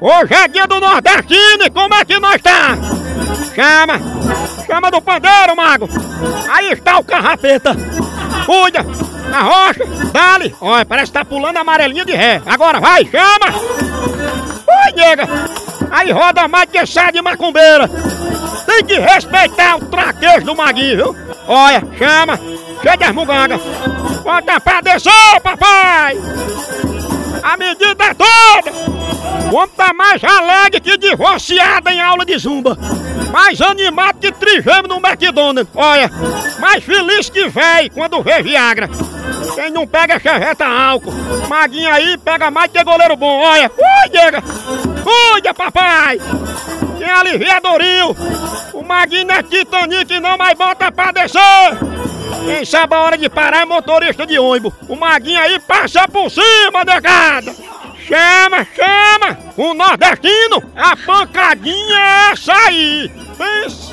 Hoje é dia do nordestino como é que nós tá? Chama! Chama do pandeiro, mago! Aí está o carrapeta! Cuida! Na rocha! Dale! Olha, parece que tá pulando a amarelinha de ré! Agora vai, chama! Oi, nega! Aí roda mais que sai de macumbeira! Tem que respeitar o traquejo do maguinho, viu? Olha, chama! Cheia de muganga! Bota pra descer, papai! A medida é toda! Tá mais alegre que divorciada em aula de zumba. Mais animado que trigêmeo no McDonald's. Olha, mais feliz que véi quando vê Viagra. Quem não pega cheveta álcool. Maguinha aí pega mais que goleiro bom. Olha, cuida! Cuida, papai! Tem aliviadorinho. O Maguinho é Titanic não, mas bota pra descer. Quem sabe a hora de parar é motorista de ônibus. O Maguinho aí passa por cima, negada. Chama, chama! O nordestino, a pancadinha é essa aí! Pense!